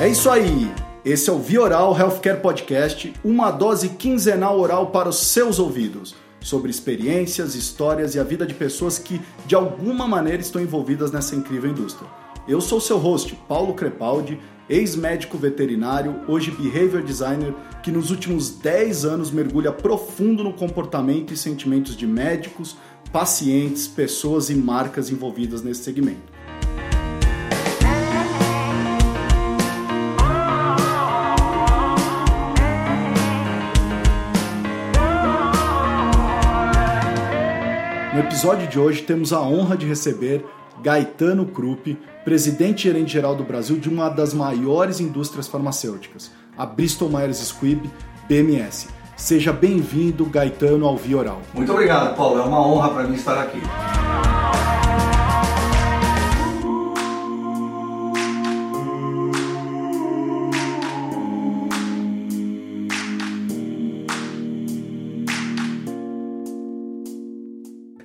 É isso aí. Esse é o Vioral Healthcare Podcast, uma dose quinzenal oral para os seus ouvidos, sobre experiências, histórias e a vida de pessoas que de alguma maneira estão envolvidas nessa incrível indústria. Eu sou seu host, Paulo Crepaldi, ex-médico veterinário, hoje behavior designer, que nos últimos 10 anos mergulha profundo no comportamento e sentimentos de médicos, pacientes, pessoas e marcas envolvidas nesse segmento. No episódio de hoje temos a honra de receber Gaetano Krupp, presidente e gerente geral do Brasil de uma das maiores indústrias farmacêuticas, a Bristol Myers Squibb BMS. Seja bem-vindo, Gaetano, ao Via Oral. Muito obrigado, Paulo. É uma honra para mim estar aqui.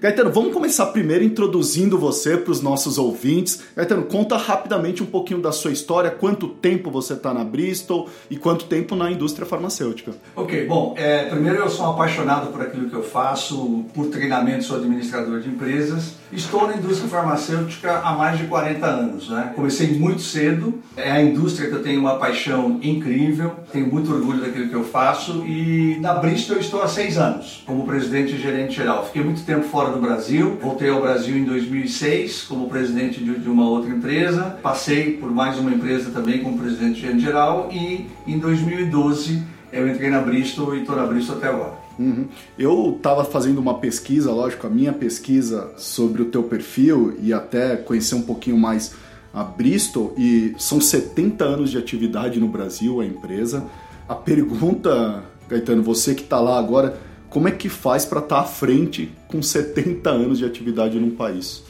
Gaetano, vamos começar primeiro introduzindo você para os nossos ouvintes. Gaetano, conta rapidamente um pouquinho da sua história, quanto tempo você está na Bristol e quanto tempo na indústria farmacêutica. Ok, bom, é, primeiro eu sou apaixonado por aquilo que eu faço, por treinamento, sou administrador de empresas. Estou na indústria farmacêutica há mais de 40 anos. Né? Comecei muito cedo, é a indústria que eu tenho uma paixão incrível, tenho muito orgulho daquilo que eu faço e na Bristol eu estou há seis anos como presidente e gerente geral. Fiquei muito tempo fora Brasil. Voltei ao Brasil em 2006 como presidente de, uma outra empresa. Passei por mais uma empresa também como presidente geral e em 2012 eu entrei na Bristol e estou na Bristol até agora. Uhum. Eu estava fazendo uma pesquisa, lógico, a minha pesquisa sobre o teu perfil e até conhecer um pouquinho mais a Bristol e são 70 anos de atividade no Brasil a empresa. A pergunta, Gaetano, você que está lá agora, como é que faz para estar tá à frente com 70 anos de atividade num país?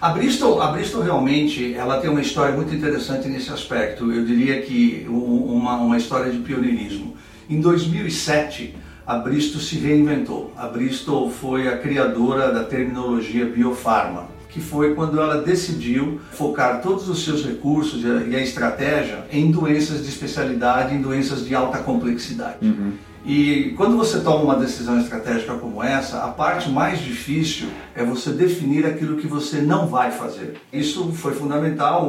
A Bristol, a Bristol realmente ela tem uma história muito interessante nesse aspecto. Eu diria que uma, uma história de pioneirismo. Em 2007, a Bristol se reinventou. A Bristol foi a criadora da terminologia biofarma, que foi quando ela decidiu focar todos os seus recursos e a estratégia em doenças de especialidade, em doenças de alta complexidade. Uhum. E quando você toma uma decisão estratégica como essa, a parte mais difícil é você definir aquilo que você não vai fazer. Isso foi fundamental.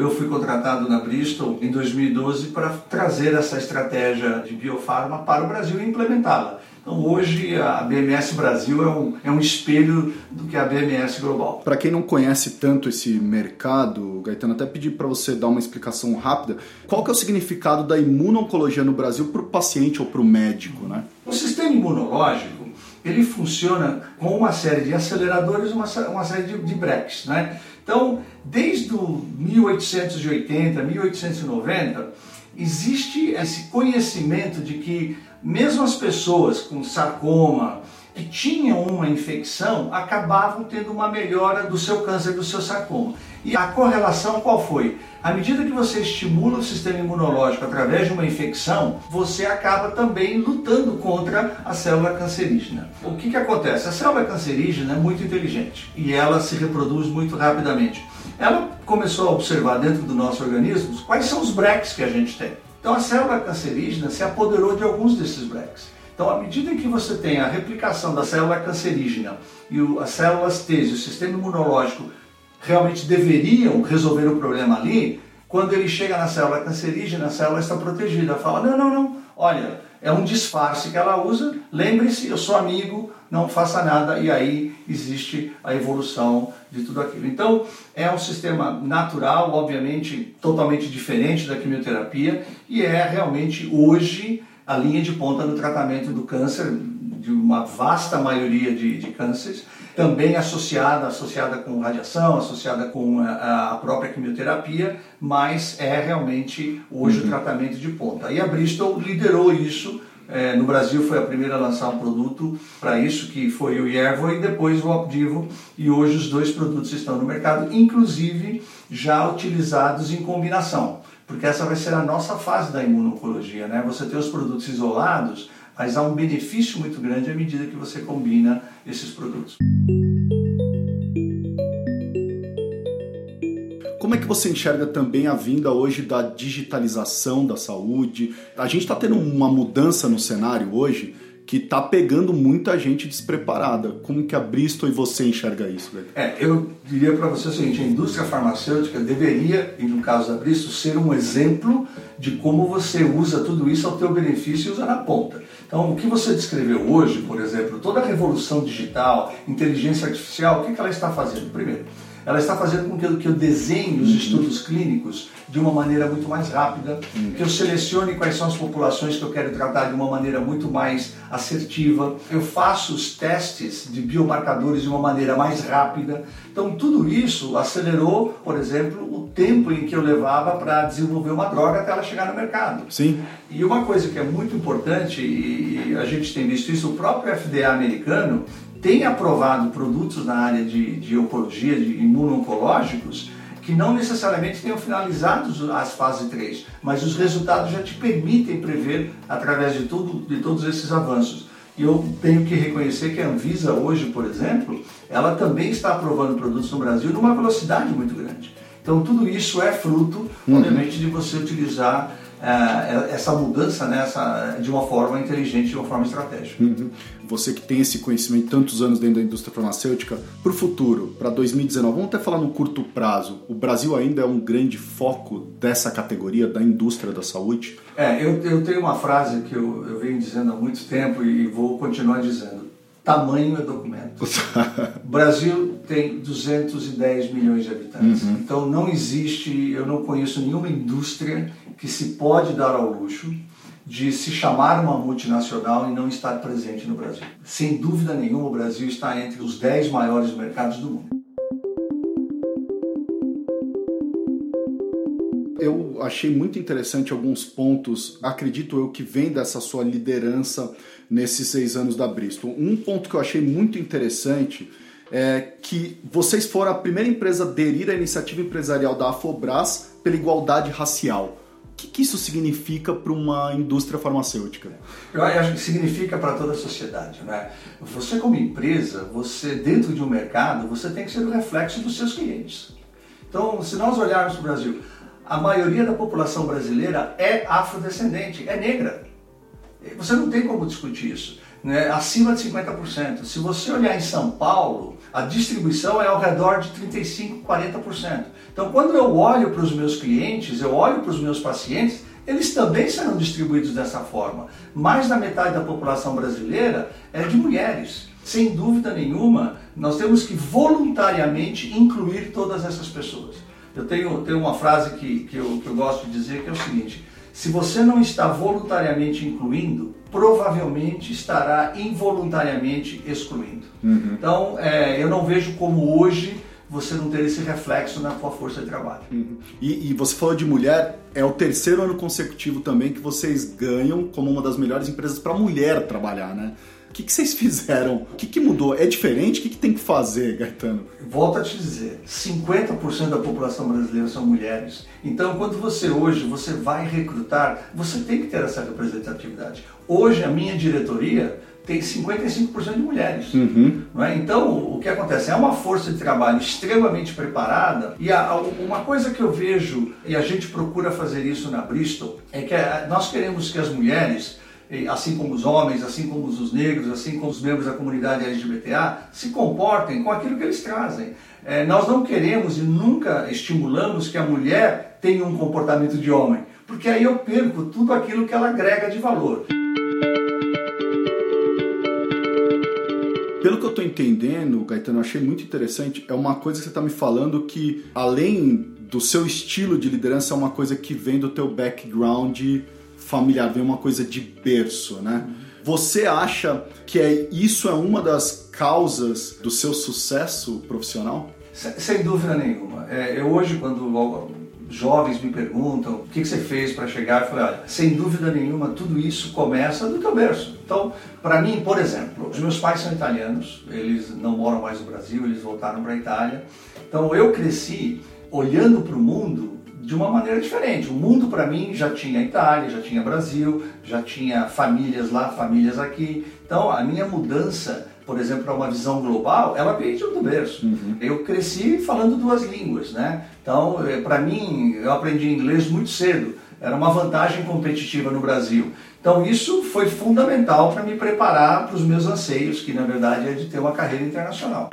Eu fui contratado na Bristol em 2012 para trazer essa estratégia de biofarma para o Brasil e implementá-la. Então hoje a BMS Brasil é um, é um espelho do que é a BMS Global. Para quem não conhece tanto esse mercado, Gaetano, até pedir para você dar uma explicação rápida. Qual que é o significado da imuno-oncologia no Brasil para o paciente ou para o médico? Né? O sistema imunológico ele funciona com uma série de aceleradores, uma, uma série de, de breaks. Né? Então, desde o 1880, 1890, existe esse conhecimento de que mesmo as pessoas com sarcoma, que tinham uma infecção, acabavam tendo uma melhora do seu câncer, do seu sarcoma. E a correlação qual foi? À medida que você estimula o sistema imunológico através de uma infecção, você acaba também lutando contra a célula cancerígena. O que, que acontece? A célula cancerígena é muito inteligente e ela se reproduz muito rapidamente. Ela começou a observar dentro do nosso organismo quais são os breaks que a gente tem. Então a célula cancerígena se apoderou de alguns desses breaks. Então, à medida que você tem a replicação da célula cancerígena e o, as células T, o sistema imunológico realmente deveriam resolver o problema ali, quando ele chega na célula cancerígena, a célula está protegida. Fala: não, não, não, olha, é um disfarce que ela usa, lembre-se, eu sou amigo, não faça nada, e aí existe a evolução de tudo aquilo. Então, é um sistema natural, obviamente totalmente diferente da quimioterapia, e é realmente hoje a linha de ponta no tratamento do câncer, de uma vasta maioria de, de cânceres, também associada, associada com radiação, associada com a, a própria quimioterapia, mas é realmente hoje uhum. o tratamento de ponta. E a Bristol liderou isso é, no Brasil foi a primeira a lançar um produto para isso, que foi o Yervo e depois o Opdivo, e hoje os dois produtos estão no mercado, inclusive já utilizados em combinação, porque essa vai ser a nossa fase da imuno-oncologia, né? Você ter os produtos isolados, mas há um benefício muito grande à medida que você combina esses produtos. Como é que você enxerga também a vinda hoje da digitalização da saúde? A gente está tendo uma mudança no cenário hoje que está pegando muita gente despreparada. Como que a Bristol e você enxerga isso? É, eu diria para você o seguinte, a indústria farmacêutica deveria, e no caso da Bristol, ser um exemplo de como você usa tudo isso ao teu benefício e usa na ponta. Então, o que você descreveu hoje, por exemplo, toda a revolução digital, inteligência artificial, o que, que ela está fazendo? Primeiro, ela está fazendo com que eu, que eu desenhe os estudos clínicos de uma maneira muito mais rápida, que eu selecione quais são as populações que eu quero tratar de uma maneira muito mais assertiva, eu faço os testes de biomarcadores de uma maneira mais rápida. Então, tudo isso acelerou, por exemplo, o tempo em que eu levava para desenvolver uma droga até ela chegar no mercado. Sim. E uma coisa que é muito importante, e a gente tem visto isso, o próprio FDA americano tem aprovado produtos na área de, de oncologia, de imuno-oncológicos, que não necessariamente tenham finalizado as fases 3, mas os resultados já te permitem prever através de, tudo, de todos esses avanços. E eu tenho que reconhecer que a Anvisa hoje, por exemplo, ela também está aprovando produtos no Brasil numa velocidade muito grande. Então tudo isso é fruto, uhum. obviamente, de você utilizar é, essa mudança né, de uma forma inteligente, de uma forma estratégica. Uhum. Você que tem esse conhecimento tantos anos dentro da indústria farmacêutica, para o futuro, para 2019, vamos até falar no curto prazo, o Brasil ainda é um grande foco dessa categoria da indústria da saúde? É, eu, eu tenho uma frase que eu, eu venho dizendo há muito tempo e vou continuar dizendo. Tamanho é documento. o Brasil tem 210 milhões de habitantes. Uhum. Então não existe, eu não conheço nenhuma indústria que se pode dar ao luxo de se chamar uma multinacional e não estar presente no Brasil. Sem dúvida nenhuma, o Brasil está entre os 10 maiores mercados do mundo. Eu achei muito interessante alguns pontos, acredito eu, que vem dessa sua liderança nesses seis anos da Bristol. Um ponto que eu achei muito interessante é que vocês foram a primeira empresa a aderir à iniciativa empresarial da Afobras pela igualdade racial que, que isso significa para uma indústria farmacêutica? Eu acho que significa para toda a sociedade. Né? Você como empresa, você dentro de um mercado, você tem que ser o reflexo dos seus clientes. Então, se nós olharmos para o Brasil, a maioria da população brasileira é afrodescendente, é negra. Você não tem como discutir isso. Né? Acima de 50%. Se você olhar em São Paulo, a distribuição é ao redor de 35%, 40%. Então, quando eu olho para os meus clientes, eu olho para os meus pacientes, eles também serão distribuídos dessa forma. Mais da metade da população brasileira é de mulheres. Sem dúvida nenhuma, nós temos que voluntariamente incluir todas essas pessoas. Eu tenho, tenho uma frase que, que, eu, que eu gosto de dizer que é o seguinte: se você não está voluntariamente incluindo, provavelmente estará involuntariamente excluindo. Uhum. Então, é, eu não vejo como hoje você não ter esse reflexo na sua força de trabalho. Uhum. E, e, você falou de mulher, é o terceiro ano consecutivo também que vocês ganham como uma das melhores empresas para mulher trabalhar, né? O que, que vocês fizeram? O que, que mudou? É diferente? O que, que tem que fazer, Gaetano? Volto a te dizer, 50% da população brasileira são mulheres. Então, quando você hoje você vai recrutar, você tem que ter essa representatividade. Hoje, a minha diretoria tem 55% de mulheres. Uhum. Não é? Então, o que acontece? É uma força de trabalho extremamente preparada e a, uma coisa que eu vejo, e a gente procura fazer isso na Bristol, é que a, nós queremos que as mulheres assim como os homens, assim como os negros, assim como os membros da comunidade LGBTA, se comportem com aquilo que eles trazem. É, nós não queremos e nunca estimulamos que a mulher tenha um comportamento de homem, porque aí eu perco tudo aquilo que ela agrega de valor. Pelo que eu estou entendendo, Gaetano, eu achei muito interessante, é uma coisa que você está me falando que, além do seu estilo de liderança, é uma coisa que vem do teu background familiar, vem uma coisa de berço, né? Você acha que é, isso é uma das causas do seu sucesso profissional? Sem dúvida nenhuma. É, eu hoje, quando jovens me perguntam o que, que você fez para chegar, eu falei, olha, sem dúvida nenhuma, tudo isso começa do teu berço. Então, para mim, por exemplo, os meus pais são italianos, eles não moram mais no Brasil, eles voltaram para a Itália. Então, eu cresci olhando para o mundo de uma maneira diferente. O mundo para mim já tinha Itália, já tinha Brasil, já tinha famílias lá, famílias aqui. Então a minha mudança, por exemplo, para uma visão global, ela veio do berço. Uhum. Eu cresci falando duas línguas, né? Então, eh, para mim, eu aprendi inglês muito cedo. Era uma vantagem competitiva no Brasil. Então, isso foi fundamental para me preparar para os meus anseios, que na verdade é de ter uma carreira internacional.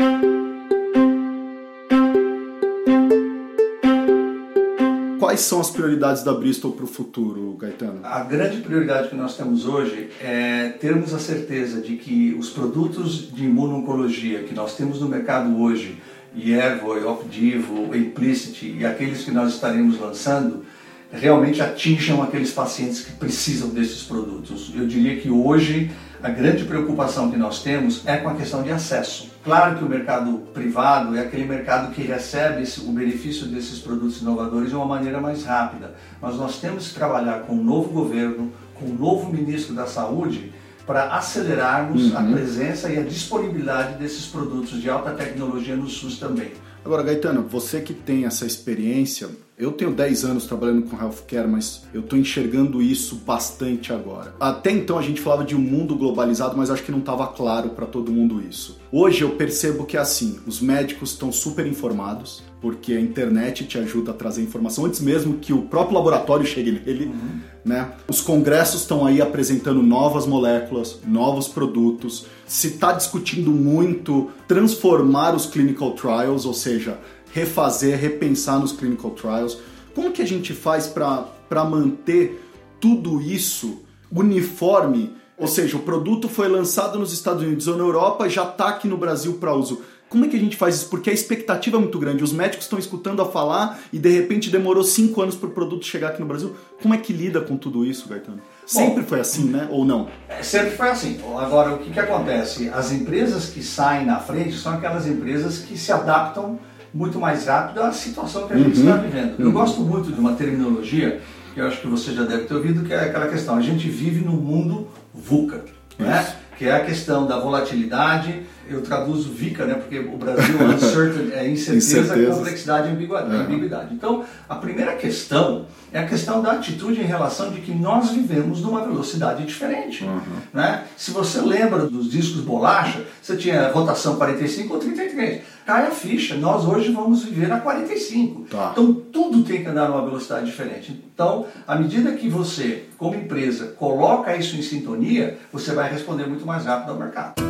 Quais são as prioridades da Bristol para o futuro, Gaetano? A grande prioridade que nós temos hoje é termos a certeza de que os produtos de imuno-oncologia que nós temos no mercado hoje, Iervo, Opdivo, Implicit e aqueles que nós estaremos lançando, realmente atinjam aqueles pacientes que precisam desses produtos. Eu diria que hoje a grande preocupação que nós temos é com a questão de acesso. Claro que o mercado privado é aquele mercado que recebe o benefício desses produtos inovadores de uma maneira mais rápida, mas nós temos que trabalhar com o novo governo, com o novo ministro da Saúde, para acelerarmos uhum. a presença e a disponibilidade desses produtos de alta tecnologia no SUS também. Agora, Gaetano, você que tem essa experiência, eu tenho 10 anos trabalhando com healthcare, mas eu estou enxergando isso bastante agora. Até então a gente falava de um mundo globalizado, mas acho que não estava claro para todo mundo isso. Hoje eu percebo que é assim, os médicos estão super informados, porque a internet te ajuda a trazer informação antes mesmo que o próprio laboratório chegue nele, uhum. né? Os congressos estão aí apresentando novas moléculas, novos produtos. Se está discutindo muito transformar os clinical trials, ou seja, refazer, repensar nos clinical trials. Como que a gente faz para manter tudo isso uniforme? Ou seja, o produto foi lançado nos Estados Unidos ou na Europa, já está aqui no Brasil para uso. Como é que a gente faz isso? Porque a expectativa é muito grande. Os médicos estão escutando a falar e de repente demorou cinco anos para o produto chegar aqui no Brasil. Como é que lida com tudo isso, Gaetano? Sempre Bom, foi assim, né? Ou não? É, sempre foi assim. Agora, o que, que acontece? As empresas que saem na frente são aquelas empresas que se adaptam muito mais rápido à situação que a gente uhum. está vivendo. Eu uhum. gosto muito de uma terminologia que eu acho que você já deve ter ouvido, que é aquela questão: a gente vive num mundo VUCA, né? que é a questão da volatilidade. Eu traduzo VICA, né? porque o Brasil é uncertain, é incerteza, Incertezas. complexidade e ambiguidade. Uhum. Então, a primeira questão é a questão da atitude em relação de que nós vivemos numa velocidade diferente. Uhum. Né? Se você lembra dos discos bolacha, você tinha rotação 45 ou 33. Cai a ficha, nós hoje vamos viver a 45. Tá. Então tudo tem que andar numa velocidade diferente. Então, à medida que você, como empresa, coloca isso em sintonia, você vai responder muito mais rápido ao mercado.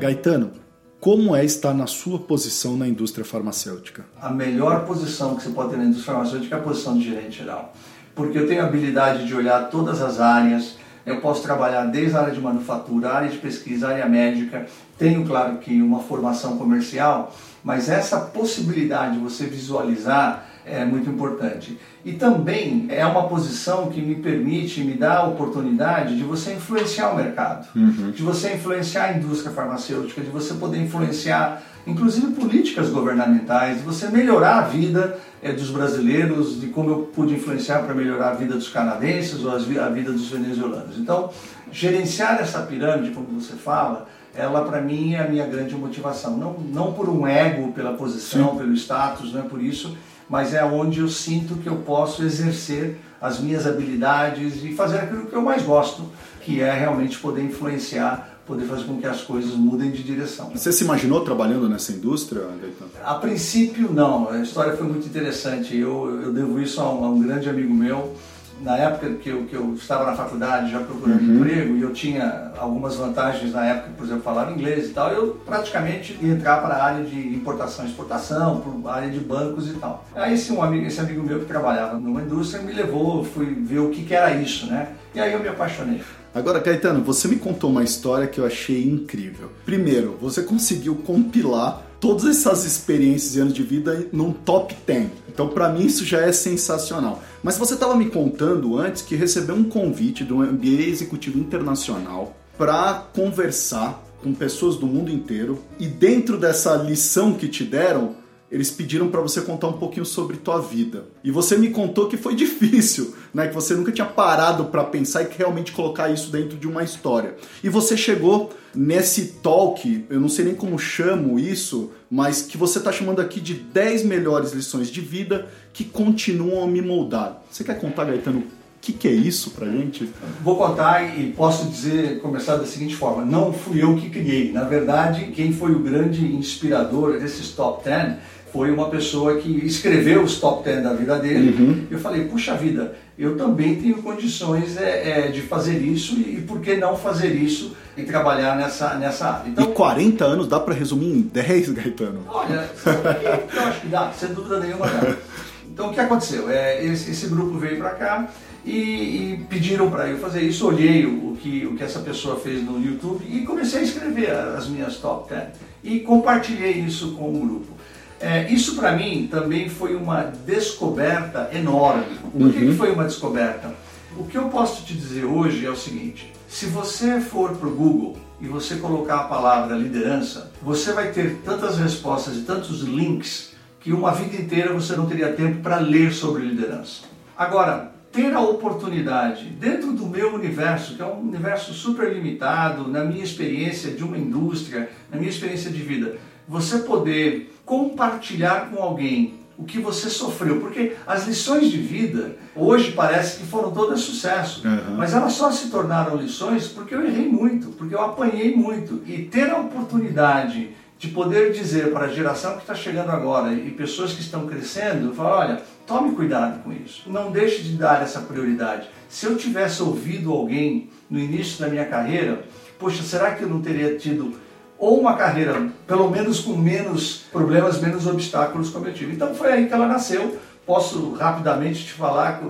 Gaetano, como é estar na sua posição na indústria farmacêutica? A melhor posição que você pode ter na indústria farmacêutica é a posição de gerente geral. Porque eu tenho a habilidade de olhar todas as áreas, eu posso trabalhar desde a área de manufatura, área de pesquisa, área médica, tenho, claro, que uma formação comercial, mas essa possibilidade de você visualizar é muito importante. E também é uma posição que me permite, me dá a oportunidade de você influenciar o mercado, uhum. de você influenciar a indústria farmacêutica, de você poder influenciar, inclusive, políticas governamentais, de você melhorar a vida é, dos brasileiros, de como eu pude influenciar para melhorar a vida dos canadenses ou a vida dos venezuelanos. Então, gerenciar essa pirâmide, como você fala, ela para mim é a minha grande motivação. Não, não por um ego, pela posição, Sim. pelo status, não é por isso, mas é onde eu sinto que eu posso exercer as minhas habilidades e fazer aquilo que eu mais gosto, que é realmente poder influenciar, poder fazer com que as coisas mudem de direção. Você se imaginou trabalhando nessa indústria, Gaetano? A princípio, não. A história foi muito interessante. Eu, eu devo isso a um, a um grande amigo meu na época que eu, que eu estava na faculdade já procurando uhum. emprego e eu tinha algumas vantagens na época, por exemplo, falava inglês e tal, eu praticamente ia entrar para a área de importação e exportação, para a área de bancos e tal. Aí esse, um amigo, esse amigo meu que trabalhava numa indústria me levou, fui ver o que, que era isso, né? E aí eu me apaixonei. Agora, Caetano, você me contou uma história que eu achei incrível. Primeiro, você conseguiu compilar todas essas experiências e anos de vida num top 10. Então, para mim, isso já é sensacional. Mas você estava me contando antes que recebeu um convite de um MBA executivo internacional para conversar com pessoas do mundo inteiro e dentro dessa lição que te deram, eles pediram para você contar um pouquinho sobre tua vida. E você me contou que foi difícil, né? Que você nunca tinha parado para pensar e realmente colocar isso dentro de uma história. E você chegou nesse talk, eu não sei nem como chamo isso, mas que você está chamando aqui de 10 melhores lições de vida que continuam a me moldar. Você quer contar, Gaetano, que, que é isso pra gente? Vou contar e posso dizer, começar da seguinte forma: não fui eu que criei. Na verdade, quem foi o grande inspirador desses top 10 foi uma pessoa que escreveu os top 10 da vida dele. Uhum. Eu falei, puxa vida, eu também tenho condições é, é, de fazer isso e por que não fazer isso e trabalhar nessa, nessa área. Então, e 40 anos dá para resumir em 10, Gaetano? Olha, eu acho que dá, sem dúvida nenhuma dá. Então o que aconteceu? É, esse, esse grupo veio para cá e, e pediram para eu fazer isso, olhei o, o, que, o que essa pessoa fez no YouTube e comecei a escrever as minhas top 10 e compartilhei isso com o grupo. É, isso para mim também foi uma descoberta enorme. Por uhum. que foi uma descoberta? O que eu posso te dizer hoje é o seguinte: se você for para o Google e você colocar a palavra liderança, você vai ter tantas respostas e tantos links que uma vida inteira você não teria tempo para ler sobre liderança. Agora, ter a oportunidade, dentro do meu universo, que é um universo super limitado, na minha experiência de uma indústria, na minha experiência de vida, você poder compartilhar com alguém o que você sofreu, porque as lições de vida hoje parece que foram todas sucesso, uhum. mas elas só se tornaram lições porque eu errei muito, porque eu apanhei muito e ter a oportunidade de poder dizer para a geração que está chegando agora e pessoas que estão crescendo, falar, olha, tome cuidado com isso, não deixe de dar essa prioridade. Se eu tivesse ouvido alguém no início da minha carreira, poxa, será que eu não teria tido ou uma carreira, pelo menos com menos problemas, menos obstáculos como eu tive. Então foi aí que ela nasceu. Posso rapidamente te falar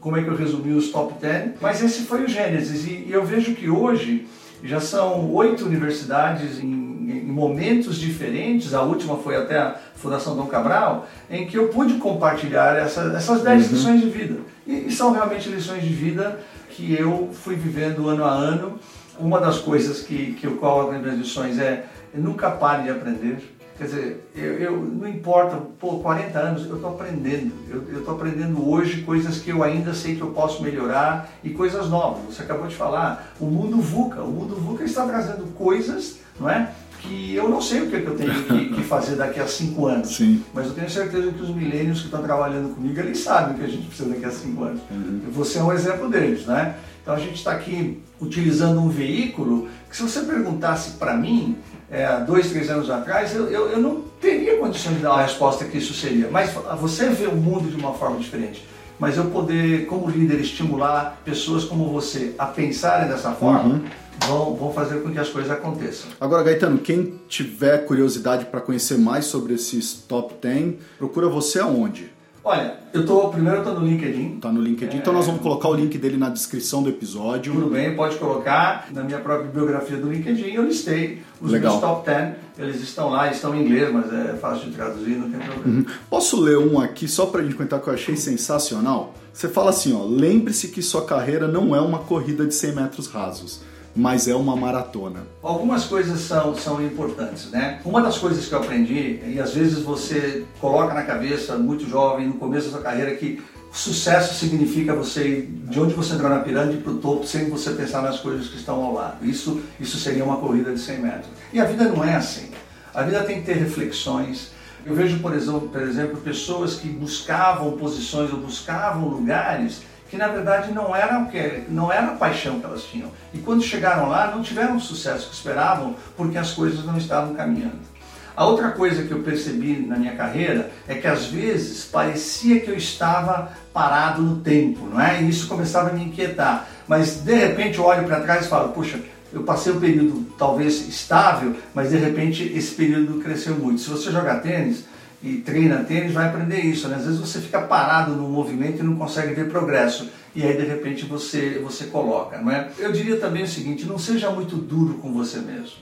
como é que eu resumi os top 10, mas esse foi o Gênesis. E eu vejo que hoje já são oito universidades em, em, momentos diferentes, a última foi até a Fundação Dom Cabral, em que eu pude compartilhar essa, essas dez uhum. lições de vida. E, e são realmente lições de vida que eu fui vivendo ano a ano uma das coisas que, que eu coloco nas minhas lições é nunca pare de aprender. Quer dizer, eu, eu não importa, pô, 40 anos, eu estou aprendendo. Eu estou aprendendo hoje coisas que eu ainda sei que eu posso melhorar e coisas novas. Você acabou de falar, o mundo VUCA. O mundo VUCA está trazendo coisas, não é? que eu não sei o que, é que eu tenho que, que, fazer daqui a cinco anos. Sim. Mas eu tenho certeza que os milênios que estão trabalhando comigo, eles sabem o que a gente precisa daqui a cinco anos. Uhum. Você é um exemplo deles, né? Então a gente está aqui utilizando um veículo que se você perguntasse para mim, é, dois, três anos atrás, eu, eu, eu, não teria condições de dar uma resposta que isso seria. Mas você vê o mundo de uma forma diferente. Mas eu poder, como líder, estimular pessoas como você a pensarem dessa forma, uhum. vão, vão fazer com que as coisas aconteçam. Agora, Gaetano, quem tiver curiosidade para conhecer mais sobre esses top 10, procura você aonde? Olha, eu tô, primeiro eu tô no LinkedIn. Tá no LinkedIn, é... então nós vamos colocar o link dele na descrição do episódio. Tudo bem, pode colocar. Na minha própria biografia do LinkedIn eu listei os Legal. meus top 10. Eles estão lá, estão em inglês, mas é fácil de traduzir, não tem problema. Uhum. Posso ler um aqui só pra gente comentar que eu achei sensacional? Você fala assim, ó, lembre-se que sua carreira não é uma corrida de 100 metros rasos mas é uma maratona. Algumas coisas são, são importantes, né? Uma das coisas que eu aprendi, e às vezes você coloca na cabeça, muito jovem, no começo da sua carreira, que sucesso significa você de onde você entrou na pirâmide para o topo sem você pensar nas coisas que estão ao lado. Isso, isso seria uma corrida de 100 metros. E a vida não é assim. A vida tem que ter reflexões. Eu vejo, por exemplo, por exemplo pessoas que buscavam posições ou buscavam lugares que na verdade não era o que não era a paixão que elas tinham. E quando chegaram lá, não tiveram o sucesso que esperavam, porque as coisas não estavam caminhando. A outra coisa que eu percebi na minha carreira é que às vezes parecia que eu estava parado no tempo, não é? E isso começava a me inquietar. Mas de repente eu olho para trás e falo, puxa, eu passei um período talvez estável, mas de repente esse período cresceu muito. Se você jogar tênis, e treina tênis vai aprender isso. Né? Às vezes você fica parado no movimento e não consegue ver progresso. E aí de repente você, você coloca. Não é? Eu diria também o seguinte, não seja muito duro com você mesmo.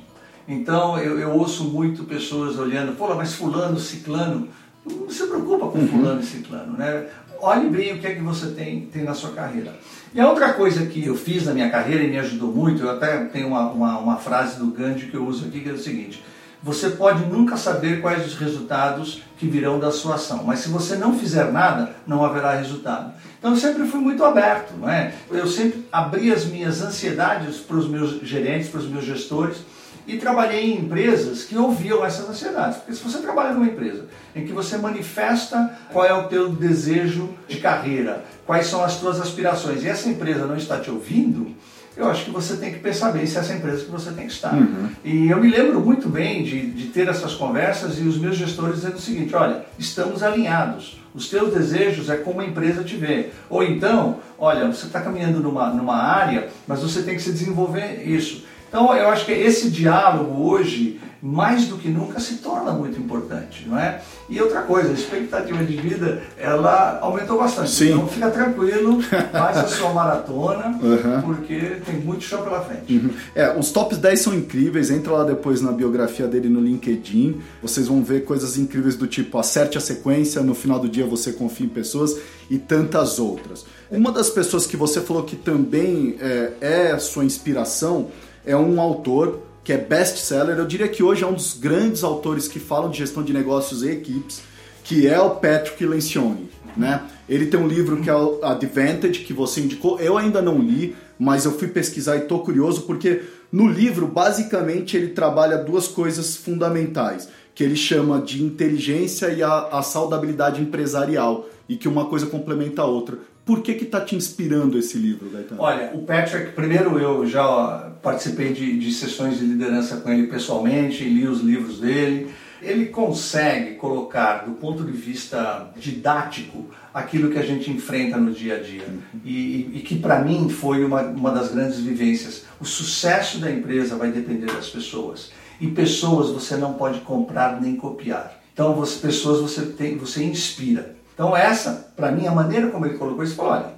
Então eu, eu ouço muito pessoas olhando, pô, mas fulano, ciclano, não se preocupa com uhum. fulano e ciclano. Né? Olhe bem o que é que você tem, tem na sua carreira. E a outra coisa que eu fiz na minha carreira e me ajudou muito, eu até tenho uma, uma, uma frase do Gandhi que eu uso aqui, que é o seguinte, você pode nunca saber quais os resultados que virão da sua ação, mas se você não fizer nada, não haverá resultado. Então eu sempre fui muito aberto, não é? Eu sempre abri as minhas ansiedades para os meus gerentes, para os meus gestores, e trabalhei em empresas que ouviam essas ansiedades. Porque se você trabalha numa empresa em que você manifesta qual é o teu desejo de carreira, quais são as tuas aspirações, e essa empresa não está te ouvindo, eu acho que você tem que pensar bem se é essa empresa que você tem que estar. Uhum. E eu me lembro muito bem de, de ter essas conversas e os meus gestores dizendo o seguinte: olha, estamos alinhados. Os teus desejos é como a empresa te vê. Ou então, olha, você está caminhando numa, numa área, mas você tem que se desenvolver isso. Então, eu acho que esse diálogo hoje mais do que nunca se torna muito importante, não é? E outra coisa, a expectativa de vida, ela aumentou bastante. Sim. Então fica tranquilo, faz a sua maratona, uhum. porque tem muito chão pela frente. Uhum. É, os tops 10 são incríveis, entra lá depois na biografia dele no LinkedIn, vocês vão ver coisas incríveis do tipo acerte a sequência, no final do dia você confia em pessoas e tantas outras. Uma das pessoas que você falou que também é, é sua inspiração é um autor que é best-seller. Eu diria que hoje é um dos grandes autores que falam de gestão de negócios e equipes, que é o Patrick Lencioni. Né? Ele tem um livro que é o Advantage, que você indicou. Eu ainda não li, mas eu fui pesquisar e estou curioso porque no livro, basicamente, ele trabalha duas coisas fundamentais, que ele chama de inteligência e a, a saudabilidade empresarial, e que uma coisa complementa a outra. Por que que está te inspirando esse livro, Gaetano? Olha, o Patrick, primeiro eu já participei de, de sessões de liderança com ele pessoalmente, li os livros dele. Ele consegue colocar, do ponto de vista didático, aquilo que a gente enfrenta no dia a dia. E, e, que para mim foi uma, uma das grandes vivências. O sucesso da empresa vai depender das pessoas. E pessoas você não pode comprar nem copiar. Então, você, pessoas você, tem, você inspira. Então essa, para mim, a maneira como ele colocou isso, falou, olha,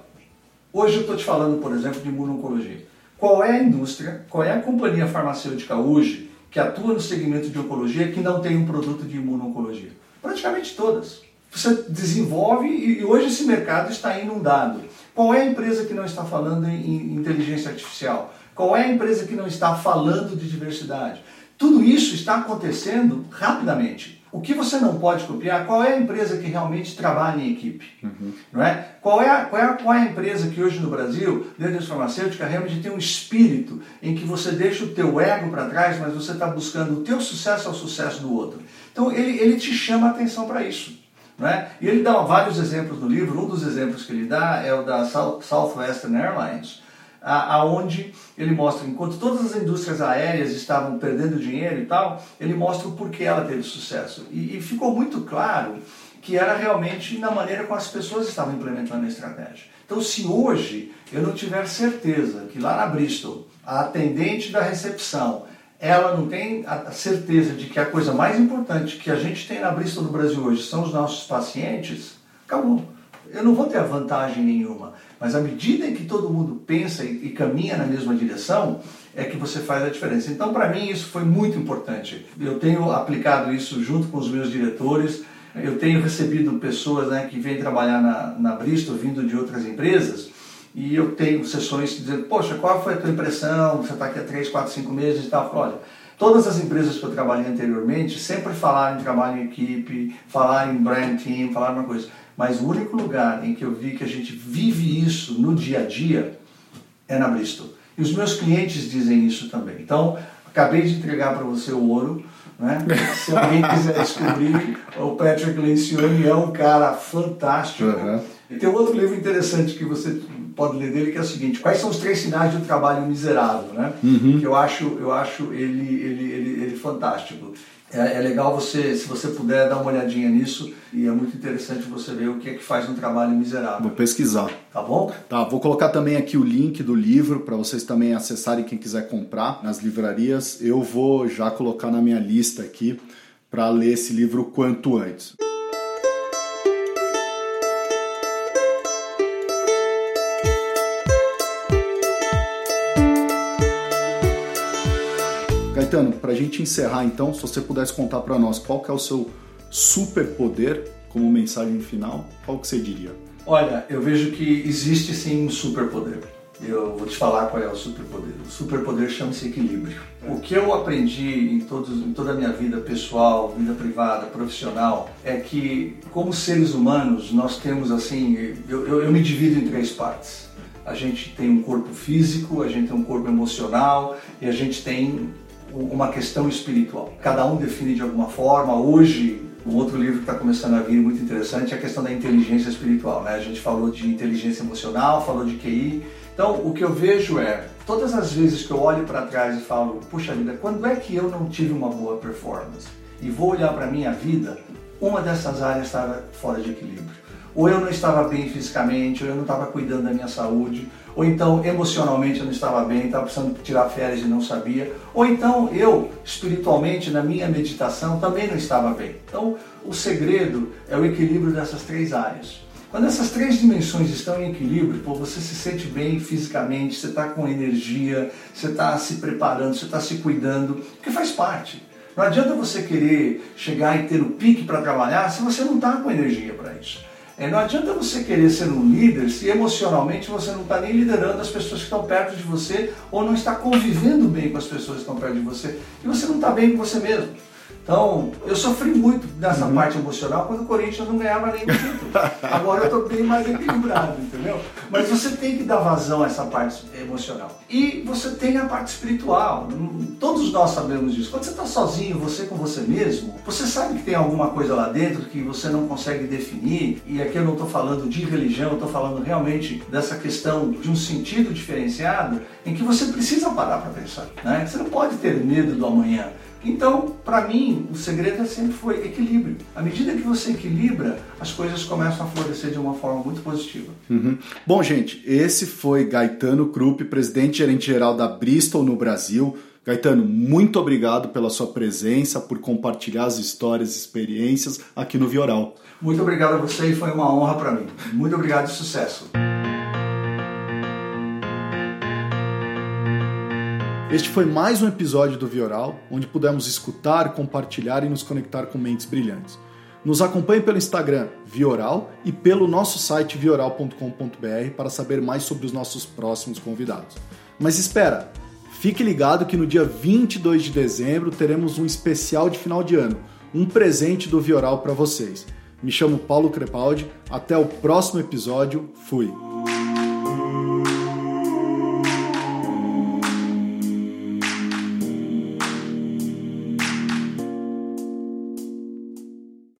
hoje eu estou te falando, por exemplo, de imuno-oncologia. Qual é a indústria, qual é a companhia farmacêutica hoje que atua no segmento de oncologia que não tem um produto de imuno-oncologia? Praticamente todas. Você desenvolve e hoje esse mercado está inundado. Qual é a empresa que não está falando em inteligência artificial? Qual é a empresa que não está falando de diversidade? Tudo isso está acontecendo rapidamente. O que você não pode copiar, qual é a empresa que realmente trabalha em equipe? Uhum. Não é? Qual, é a, qual, é a, qual é a empresa que hoje no Brasil, dentro da farmacêutica, realmente tem um espírito em que você deixa o teu ego para trás, mas você está buscando o teu sucesso ao sucesso do outro. Então ele, ele te chama a atenção para isso. Não é? E ele dá vários exemplos no livro, um dos exemplos que ele dá é o da Southwestern Airlines, aonde ele mostra, enquanto todas as indústrias aéreas estavam perdendo dinheiro e tal, ele mostra o porquê ela teve sucesso. E, e ficou muito claro que era realmente na maneira como as pessoas estavam implementando a estratégia. Então, se hoje eu não tiver certeza que lá na Bristol, a atendente da recepção, ela não tem a certeza de que a coisa mais importante que a gente tem na Bristol no Brasil hoje são os nossos pacientes, acabou. Eu não vou ter vantagem nenhuma. Mas à medida que todo mundo pensa e, e caminha na mesma direção, é que você faz a diferença. Então, para mim, isso foi muito importante. Eu tenho aplicado isso junto com os meus diretores. Eu tenho recebido pessoas né, que vêm trabalhar na, na Bristol, vindo de outras empresas, e eu tenho sessões dizendo: Poxa, qual foi a tua impressão? Você está aqui há 3, 4, 5 meses e tal. Olha, todas as empresas que eu trabalhei anteriormente sempre falaram em trabalho em equipe, falaram em brand team, falaram uma coisa mas o único lugar em que eu vi que a gente vive isso no dia a dia é na Bristol. E os meus clientes dizem isso também. Então, acabei de entregar para você o ouro. Né? Se alguém quiser descobrir, o Patrick Lencioni é um cara fantástico. Uhum. E tem um outro livro interessante que você pode ler dele que é o seguinte: Quais são os três sinais de um trabalho miserável? Né? Uhum. Que eu acho, eu acho ele, ele, ele, ele fantástico. É, é, legal você, se você puder, dar uma olhadinha nisso e é muito interessante você ver o que é que faz um trabalho miserável. Vou pesquisar. Tá bom? Tá, vou colocar também aqui o link do livro para vocês também acessarem quem quiser comprar nas livrarias. Eu vou já colocar na minha lista aqui para ler esse livro quanto antes. Caetano, para a gente encerrar então, se você pudesse contar para nós qual que é o seu superpoder como mensagem final, qual que você diria? Olha, eu vejo que existe sim um superpoder. Eu vou te falar qual é o superpoder. O superpoder chama-se equilíbrio. O que eu aprendi em, todos, em toda a minha vida pessoal, vida privada, profissional, é que como seres humanos nós temos assim, eu, eu, eu me divido em três partes. A gente tem um corpo físico, a gente tem um corpo emocional e a gente tem uma questão espiritual. Cada um define de alguma forma. Hoje, um outro livro que está começando a vir muito interessante é a questão da inteligência espiritual. Né? A gente falou de inteligência emocional, falou de QI. Então, o que eu vejo é, todas as vezes que eu olho para trás e falo, puxa vida, quando é que eu não tive uma boa performance? E vou olhar para a minha vida, uma dessas áreas estava fora de equilíbrio ou eu não estava bem fisicamente, ou eu não estava cuidando da minha saúde, ou então emocionalmente eu não estava bem, estava precisando tirar férias e não sabia, ou então eu espiritualmente na minha meditação também não estava bem. Então o segredo é o equilíbrio dessas três áreas. Quando essas três dimensões estão em equilíbrio, pô, você se sente bem fisicamente, você está com energia, você está se preparando, você está se cuidando, que faz parte. Não adianta você querer chegar e ter o pique para trabalhar se você não está com energia para isso. É, não adianta você querer ser um líder se emocionalmente você não está nem liderando as pessoas que estão perto de você ou não está convivendo bem com as pessoas que estão perto de você e você não está bem com você mesmo. Então, eu sofri muito nessa uhum. parte emocional quando o Corinthians não ganhava nem título. Agora eu estou bem mais equilibrado, entendeu? Mas você tem que dar vazão a essa parte emocional. E você tem a parte espiritual. Todos nós sabemos disso. Quando você está sozinho, você com você mesmo, você sabe que tem alguma coisa lá dentro que você não consegue definir. E aqui eu não estou falando de religião, eu estou falando realmente dessa questão de um sentido diferenciado em que você precisa parar para pensar. Né? Você não pode ter medo do amanhã. Então, para mim, o segredo sempre foi equilíbrio. À medida que você equilibra, as coisas começam a florescer de uma forma muito positiva. Uhum. Bom, gente, esse foi Gaetano Krupp, presidente gerente geral da Bristol no Brasil. Gaetano, muito obrigado pela sua presença, por compartilhar as histórias e experiências aqui no Vioral. Muito obrigado a você e foi uma honra para mim. Muito obrigado e sucesso. Este foi mais um episódio do Vioral, onde pudemos escutar, compartilhar e nos conectar com mentes brilhantes. Nos acompanhe pelo Instagram Vioral e pelo nosso site vioral.com.br para saber mais sobre os nossos próximos convidados. Mas espera, fique ligado que no dia 22 de dezembro teremos um especial de final de ano, um presente do Vioral para vocês. Me chamo Paulo Crepaldi, até o próximo episódio, fui!